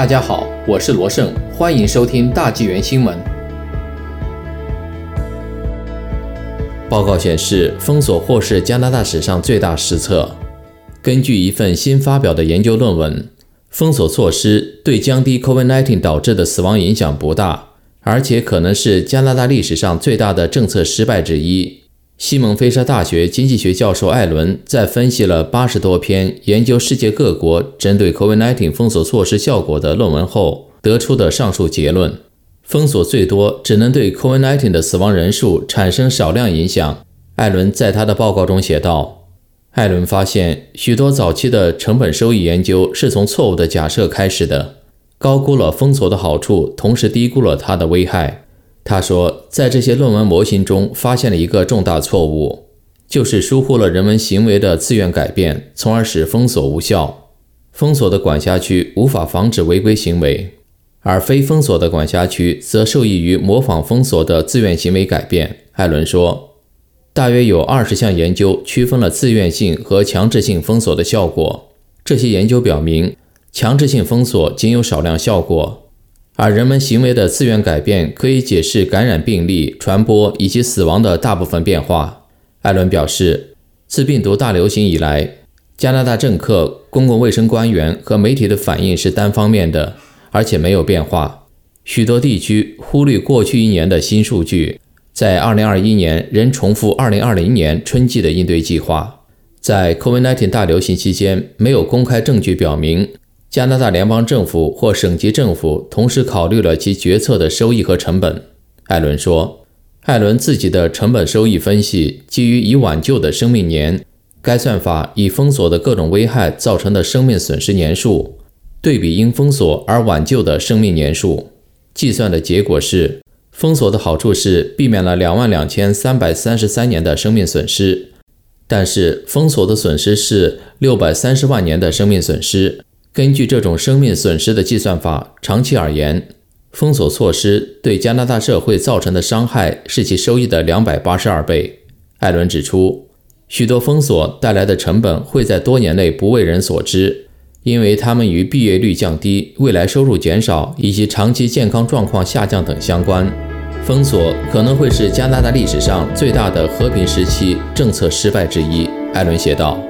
大家好，我是罗胜，欢迎收听大纪元新闻。报告显示，封锁或是加拿大史上最大失策。根据一份新发表的研究论文，封锁措施对降低 COVID-19 导致的死亡影响不大，而且可能是加拿大历史上最大的政策失败之一。西蒙菲沙大学经济学教授艾伦在分析了八十多篇研究世界各国针对 COVID-19 封锁措施效果的论文后得出的上述结论：封锁最多只能对 COVID-19 的死亡人数产生少量影响。艾伦在他的报告中写道：“艾伦发现许多早期的成本收益研究是从错误的假设开始的，高估了封锁的好处，同时低估了它的危害。”他说，在这些论文模型中发现了一个重大错误，就是疏忽了人们行为的自愿改变，从而使封锁无效。封锁的管辖区无法防止违规行为，而非封锁的管辖区则受益于模仿封锁的自愿行为改变。艾伦说，大约有二十项研究区分了自愿性和强制性封锁的效果。这些研究表明，强制性封锁仅有少量效果。而人们行为的自愿改变可以解释感染病例、传播以及死亡的大部分变化。艾伦表示，自病毒大流行以来，加拿大政客、公共卫生官员和媒体的反应是单方面的，而且没有变化。许多地区忽略过去一年的新数据，在2021年仍重复2020年春季的应对计划。在 COVID-19 大流行期间，没有公开证据表明。加拿大联邦政府或省级政府同时考虑了其决策的收益和成本，艾伦说。艾伦自己的成本收益分析基于已挽救的生命年，该算法以封锁的各种危害造成的生命损失年数对比因封锁而挽救的生命年数，计算的结果是，封锁的好处是避免了两万两千三百三十三年的生命损失，但是封锁的损失是六百三十万年的生命损失。根据这种生命损失的计算法，长期而言，封锁措施对加拿大社会造成的伤害是其收益的两百八十二倍。艾伦指出，许多封锁带来的成本会在多年内不为人所知，因为它们与毕业率降低、未来收入减少以及长期健康状况下降等相关。封锁可能会是加拿大历史上最大的和平时期政策失败之一。艾伦写道。